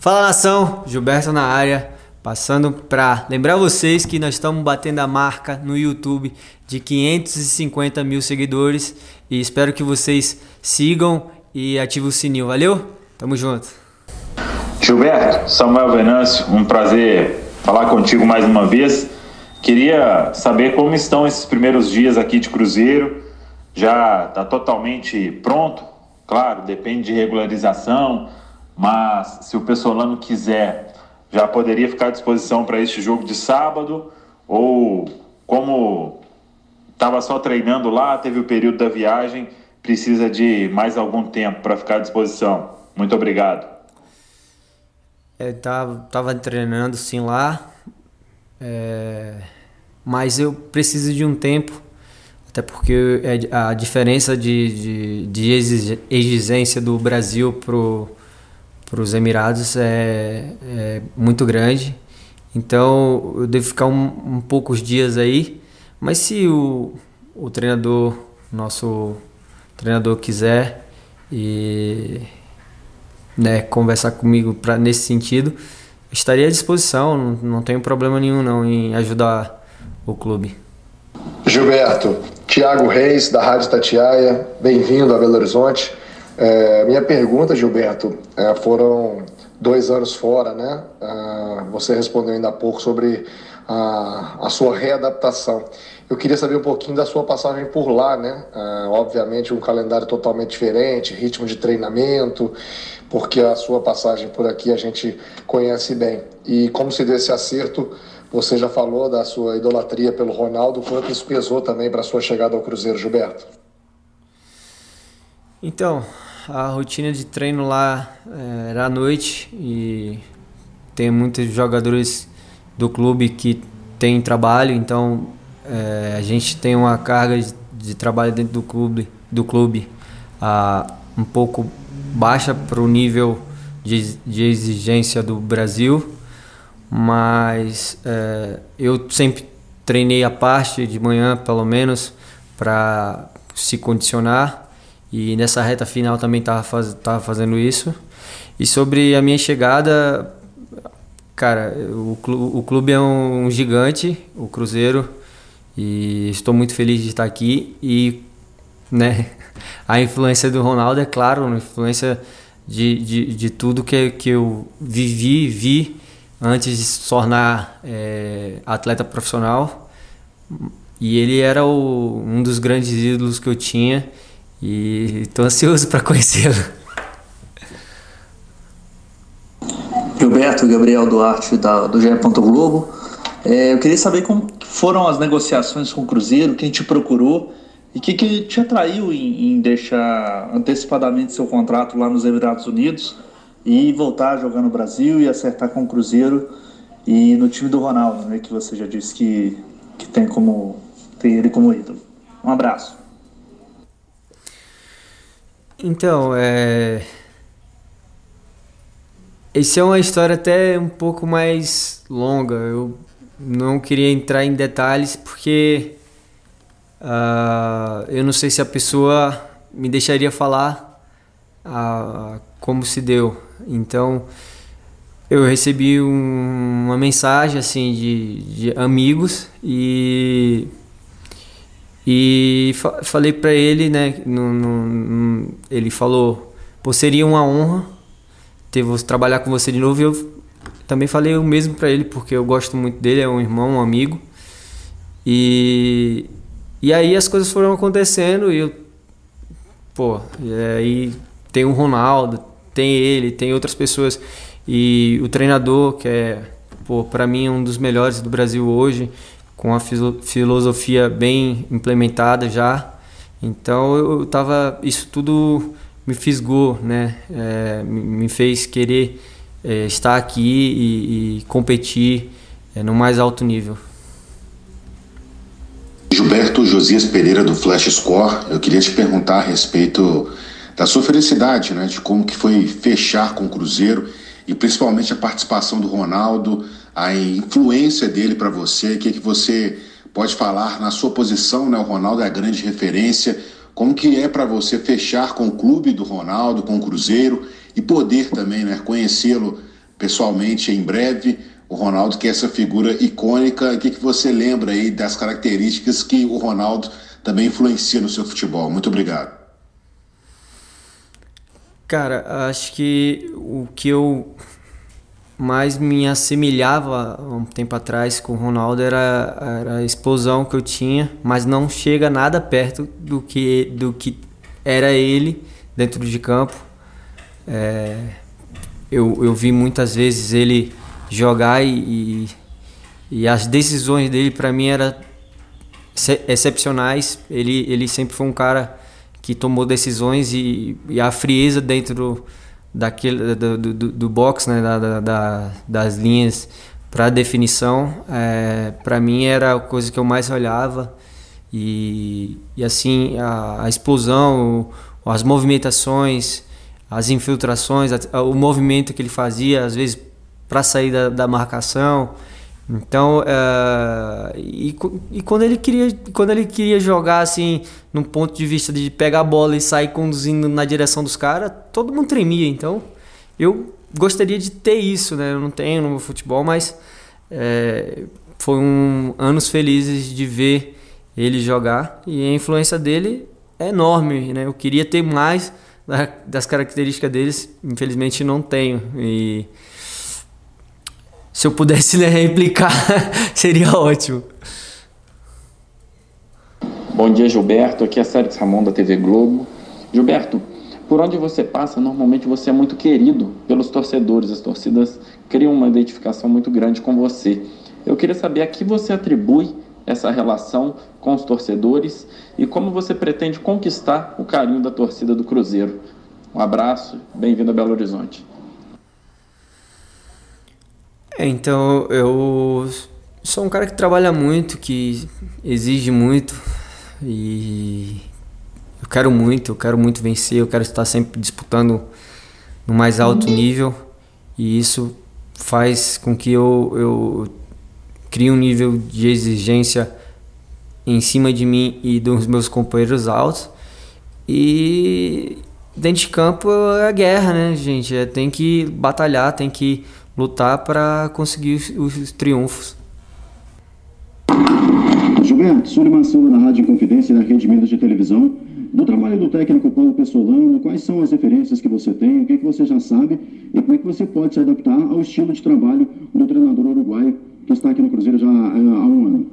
Fala nação, Gilberto na área, passando para lembrar vocês que nós estamos batendo a marca no YouTube de 550 mil seguidores e espero que vocês sigam e ativem o sininho, valeu? Tamo junto. Gilberto, Samuel Venâncio, um prazer falar contigo mais uma vez. Queria saber como estão esses primeiros dias aqui de Cruzeiro. Já está totalmente pronto? Claro, depende de regularização mas se o Pessolano quiser, já poderia ficar à disposição para este jogo de sábado, ou como estava só treinando lá, teve o período da viagem, precisa de mais algum tempo para ficar à disposição. Muito obrigado. É, tava, tava treinando sim lá, é, mas eu preciso de um tempo, até porque é a diferença de, de, de exigência do Brasil pro para os Emirados é, é, muito grande. Então eu devo ficar um, um poucos dias aí. Mas se o, o treinador, nosso treinador quiser e né, conversar comigo pra, nesse sentido, estaria à disposição. Não, não tenho problema nenhum não em ajudar o clube. Gilberto, Tiago Reis da Rádio Tatiaia, bem-vindo a Belo Horizonte. É, minha pergunta, Gilberto, é, foram dois anos fora, né? Ah, você respondeu ainda há pouco sobre a, a, sua readaptação. Eu queria saber um pouquinho da sua passagem por lá, né? Ah, obviamente um calendário totalmente diferente, ritmo de treinamento, porque a sua passagem por aqui a gente conhece bem. E como se deu esse acerto, você já falou da sua idolatria pelo Ronaldo, quanto isso pesou também para a sua chegada ao Cruzeiro, Gilberto? Então, a rotina de treino lá é, era à noite e tem muitos jogadores do clube que têm trabalho, então é, a gente tem uma carga de, de, trabalho dentro do clube, do clube a, um pouco baixa para o nível de, de, exigência do Brasil, mas é, eu sempre treinei a parte de manhã, pelo menos, para se condicionar e nessa reta final também estava faz, tava fazendo isso. E sobre a minha chegada, cara, o clube, o clube é um, gigante, o Cruzeiro, e estou muito feliz de estar aqui. E né, a influência do Ronaldo é claro, a influência de, de, de tudo que, que eu vivi, vi antes de se tornar é, atleta profissional. E ele era o, um dos grandes ídolos que eu tinha. E estou ansioso para conhecê-lo. Gilberto Gabriel Duarte, da, do GE. Globo. É, eu queria saber como foram as negociações com o Cruzeiro, quem te procurou e o que, que, te atraiu em, em, deixar antecipadamente seu contrato lá nos Emirados Unidos e voltar a jogar no Brasil e acertar com o Cruzeiro e no time do Ronaldo, né, que você já disse que, que tem, como, tem ele como ídolo. Um abraço. Então, é. Essa é uma história até um pouco mais longa. Eu não queria entrar em detalhes porque uh, eu não sei se a pessoa me deixaria falar uh, como se deu. Então, eu recebi um, uma mensagem assim de, de amigos e e fa falei para ele, né? No, no, ele falou: Pô, seria uma honra ter você trabalhar com você de novo. E eu também falei o mesmo para ele, porque eu gosto muito dele, é um irmão, um amigo. E, e aí as coisas foram acontecendo e eu. Pô, e aí tem o Ronaldo, tem ele, tem outras pessoas. E o treinador, que é, pô, pra mim, um dos melhores do Brasil hoje com a filosofia bem implementada já. Então eu tava, isso tudo me fisgou, né? É, me fez querer é, estar aqui e, e competir é, no mais alto nível. Gilberto Josias Pereira do Flash Score, eu queria te perguntar a respeito da sua felicidade, né? De como que foi fechar com o Cruzeiro e principalmente a participação do Ronaldo a influência dele para você, o que, que você pode falar na sua posição, né? O Ronaldo é a grande referência. Como que é para você fechar com o clube do Ronaldo, com o Cruzeiro e poder também, né, conhecê-lo pessoalmente em breve. O Ronaldo, que é essa figura icônica, o que, que você lembra aí das características que o Ronaldo também influencia no seu futebol? Muito obrigado. Cara, acho que o que eu mais me assemelhava um tempo atrás com o Ronaldo era, era a explosão que eu tinha, mas não chega nada perto do que, do que era ele dentro de campo. É, eu, eu vi muitas vezes ele jogar e, e, as decisões dele para mim eram excepcionais. Ele, ele sempre foi um cara que tomou decisões e, e a frieza dentro daquele do, do, do box, né, da, da, das linhas para definição, é, para mim era a coisa que eu mais olhava. E, e assim a, a explosão, o, as movimentações, as infiltrações, a, o movimento que ele fazia às vezes para sair da, da marcação, então, uh, e, e, quando ele queria, quando ele queria jogar assim, num ponto de vista de pegar a bola e sair conduzindo na direção dos caras, todo mundo tremia. Então, eu gostaria de ter isso, né? Eu não tenho no meu futebol, mas é, foi um anos felizes de ver ele jogar e a influência dele é enorme, né? Eu queria ter mais das características deles, infelizmente não tenho e se eu pudesse né, replicar, seria ótimo. Bom dia, Gilberto. Aqui é Sérgio Ramon da TV Globo. Gilberto, por onde você passa, normalmente você é muito querido pelos torcedores. As torcidas criam uma identificação muito grande com você. Eu queria saber a que você atribui essa relação com os torcedores e como você pretende conquistar o carinho da torcida do Cruzeiro. Um abraço, bem-vindo a Belo Horizonte. É, então eu sou um cara que trabalha muito, que exige muito e eu quero muito, eu quero muito vencer, eu quero estar sempre disputando no mais alto nível e isso faz com que eu, eu crie um nível de exigência em cima de mim e dos meus companheiros altos e dentro de campo é a guerra, né, gente? É, tem que batalhar, tem que lutar para conseguir os, os, triunfos. Gilberto, Sullivan Silva da Rádio Confidência e da Rede Minas de Televisão. Do trabalho do técnico Paulo Pessolano, quais são as referências que você tem, o que, é que você já sabe e como é que você pode se adaptar ao estilo de trabalho do treinador uruguaio que está aqui no Cruzeiro já há um ano?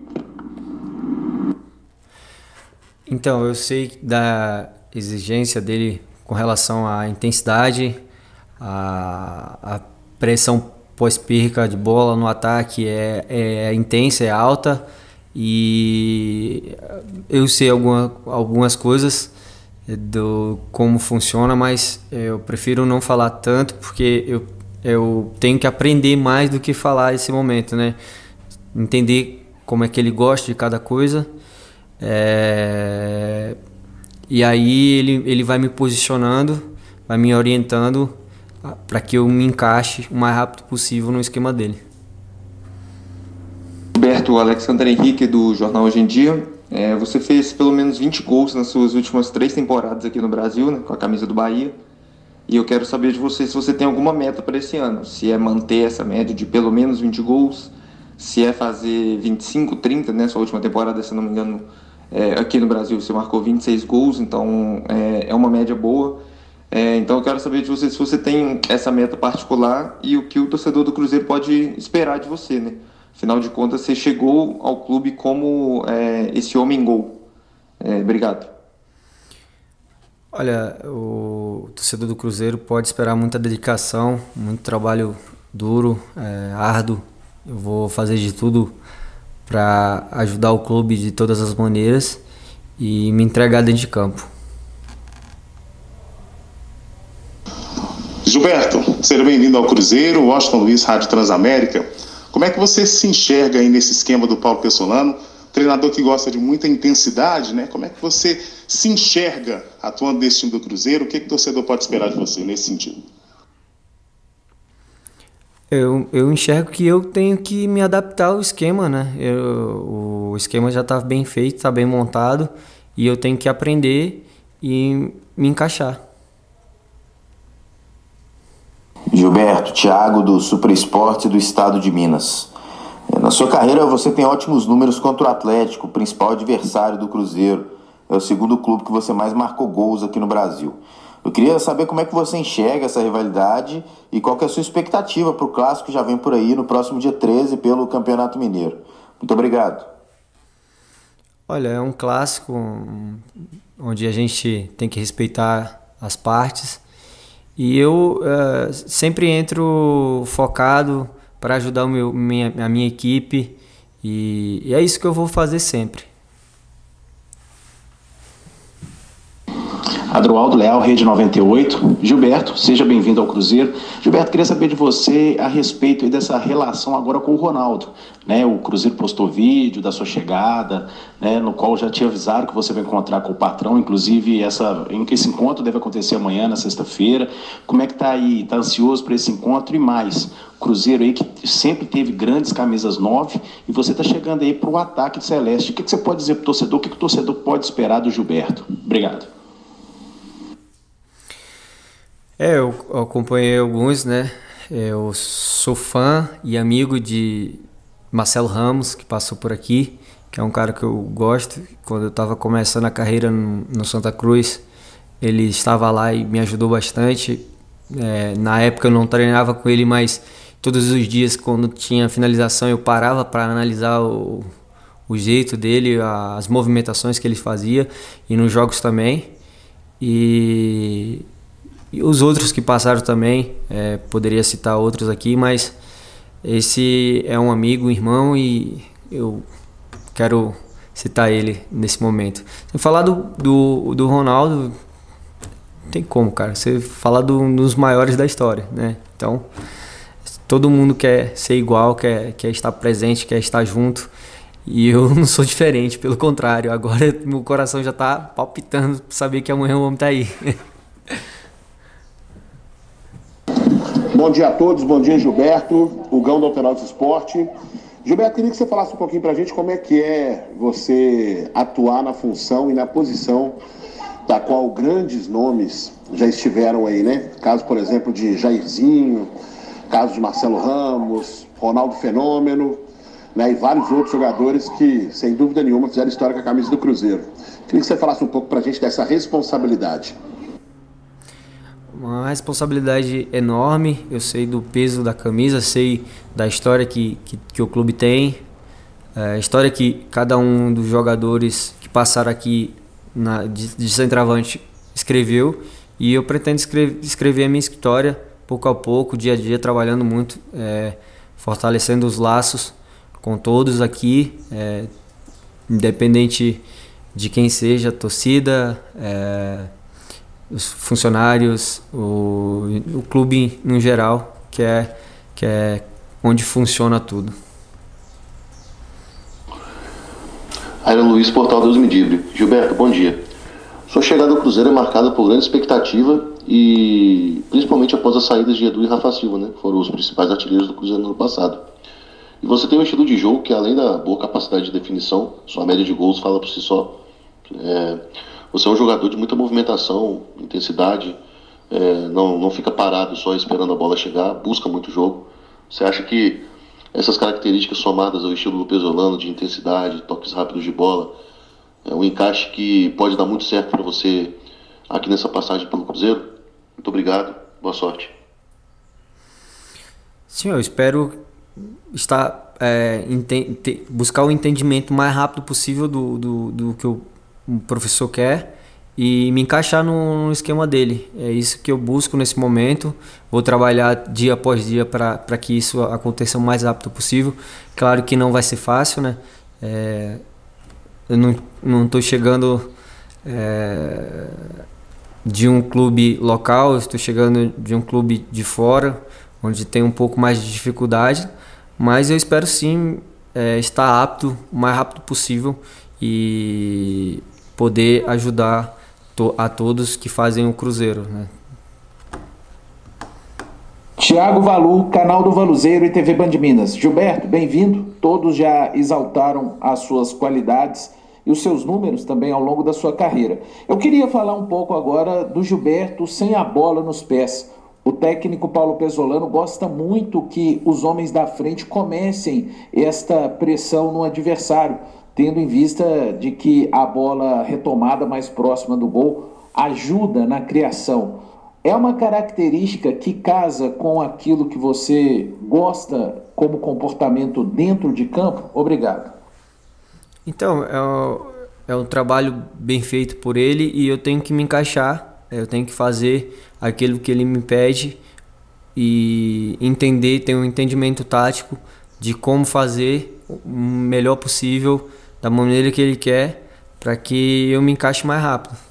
Então, eu sei da exigência dele com relação à intensidade, a, a pressão pós-perca de bola no ataque é, é intensa, é alta e eu sei alguma, algumas coisas do como funciona, mas eu prefiro não falar tanto porque eu, eu tenho que aprender mais do que falar esse momento, né? Entender como é que ele gosta de cada coisa. É... E aí ele, ele vai me posicionando, vai me orientando para que eu me encaixe o mais rápido possível no esquema dele. Roberto Alexandre Henrique do Jornal Hoje em Dia. É, você fez pelo menos 20 gols nas suas últimas três temporadas aqui no Brasil, né, com a camisa do Bahia. E eu quero saber de você se você tem alguma meta para esse ano. Se é manter essa média de pelo menos 20 gols, se é fazer 25, 30, né? Sua última temporada, se não me engano, é, aqui no Brasil você marcou 26 gols, então é, é uma média boa. É, então eu quero saber de você se você tem essa meta particular e o que o torcedor do Cruzeiro pode esperar de você, né? Afinal de contas, você chegou ao clube como é, esse homem gol. É, obrigado. Olha, o torcedor do Cruzeiro pode esperar muita dedicação, muito trabalho duro, é, árduo. Eu vou fazer de tudo para ajudar o clube de todas as maneiras e me entregar dentro de campo. Gilberto, seja bem-vindo ao Cruzeiro, Washington Luiz, Rádio Transamérica. Como é que você se enxerga aí nesse esquema do Paulo Pessolano? Treinador que gosta de muita intensidade, né? Como é que você se enxerga atuando nesse time do Cruzeiro? O que, que o torcedor pode esperar de você nesse sentido? Eu, eu enxergo que eu tenho que me adaptar ao esquema, né? Eu, o esquema já está bem feito, está bem montado e eu tenho que aprender e me encaixar. Gilberto, Thiago do Super Esporte do Estado de Minas. É, na sua carreira você tem ótimos números contra o Atlético, principal adversário do Cruzeiro. É o segundo clube que você mais marcou gols aqui no Brasil. Eu queria saber como é que você enxerga essa rivalidade e qual é a sua expectativa para o clássico que já vem por aí no próximo dia 13 pelo Campeonato Mineiro. Muito obrigado. Olha, é um clássico onde a gente tem que respeitar as partes e eu uh, sempre entro focado para ajudar meu, minha, a minha equipe e, e é isso que eu vou fazer sempre. Adroaldo Leal, Rede 98. Gilberto, seja bem-vindo ao Cruzeiro. Gilberto, queria saber de você a respeito dessa relação agora com o Ronaldo. Né? O Cruzeiro postou vídeo da sua chegada, né? no qual já te avisaram que você vai encontrar com o patrão. Inclusive, essa, esse encontro deve acontecer amanhã, na sexta-feira. Como é que tá aí? Tá ansioso para esse encontro? E mais, Cruzeiro aí que sempre teve grandes camisas nove e você está chegando aí para o ataque Celeste. O que, que você pode dizer para o torcedor? O que, que o torcedor pode esperar do Gilberto? Obrigado. É, eu acompanhei alguns, né? Eu sou fã e amigo de Marcelo Ramos, que passou por aqui, que é um cara que eu gosto. Quando eu estava começando a carreira no Santa Cruz, ele estava lá e me ajudou bastante. É, na época eu não treinava com ele, mas todos os dias, quando tinha finalização, eu parava para analisar o, o jeito dele, as movimentações que ele fazia e nos jogos também. E e os outros que passaram também, é, poderia citar outros aqui, mas esse é um amigo, um irmão e eu quero citar ele nesse momento. Sem falar do, do, do Ronaldo, tem como, cara. Você falar do, dos maiores da história, né? Então, todo mundo quer ser igual, quer, quer estar presente, quer estar junto. E eu não sou diferente, pelo contrário. Agora meu coração já está palpitando para saber que amanhã o homem está aí. Bom dia a todos, bom dia Gilberto, o Gão do Alterosa Esporte. Gilberto, queria que você falasse um pouquinho para a gente como é que é você atuar na função e na posição da qual grandes nomes já estiveram aí, né? Caso, por exemplo, de Jairzinho, caso de Marcelo Ramos, Ronaldo Fenômeno, né? E vários outros jogadores que, sem dúvida nenhuma, fizeram história com a camisa do Cruzeiro. Queria que você falasse um pouco para a gente dessa responsabilidade uma responsabilidade enorme. Eu sei do peso da camisa, sei da história que, que, que o clube tem, é, a história que cada um dos jogadores que passaram aqui na, de, de centroavante escreveu. E eu pretendo escrever, escrever a minha história pouco a pouco, dia a dia, trabalhando muito, é, fortalecendo os laços com todos aqui, é, independente de quem seja, torcida, é, os funcionários, o, o clube no geral, que é, que é onde funciona tudo. Aira Luiz, Portal Deus Medibre. Gilberto, bom dia. Sua chegada ao Cruzeiro é marcada por grande expectativa e principalmente após as saídas de Edu e Rafa Silva, né? Foram os principais artilheiros do Cruzeiro no ano passado. E você tem um estilo de jogo que, além da boa capacidade de definição, sua média de gols fala por si só. É, você é um jogador de muita movimentação, intensidade, é, não, não fica parado só esperando a bola chegar, busca muito jogo. Você acha que essas características somadas ao estilo do Pesolano, de intensidade, toques rápidos de bola, é um encaixe que pode dar muito certo para você aqui nessa passagem pelo Cruzeiro? Muito obrigado, boa sorte. Sim, eu espero estar é, buscar o entendimento mais rápido possível do, do, do que eu o professor quer e me encaixar no, no, esquema dele. É isso que eu busco nesse momento. Vou trabalhar dia após dia para que isso aconteça o mais rápido possível. Claro que não vai ser fácil, né? É, eu não estou chegando é, de um clube local, estou chegando de um clube de fora, onde tem um pouco mais de dificuldade, mas eu espero sim é, estar apto o mais rápido possível e poder ajudar to a todos que fazem o Cruzeiro. Né? Tiago Valu, canal do Valuzeiro e TV Band Minas. Gilberto, bem-vindo. Todos já exaltaram as suas qualidades e os seus números também ao longo da sua carreira. Eu queria falar um pouco agora do Gilberto sem a bola nos pés. O técnico Paulo Pesolano gosta muito que os homens da frente comecem esta pressão no adversário, tendo em vista de que a bola retomada mais próxima do gol ajuda na criação. É uma característica que casa com aquilo que você gosta como comportamento dentro de campo? Obrigado. Então, é é um trabalho bem feito por ele e eu tenho que me encaixar eu tenho que fazer aquilo que ele me pede e entender, ter um entendimento tático de como fazer o melhor possível da maneira que ele quer para que eu me encaixe mais rápido.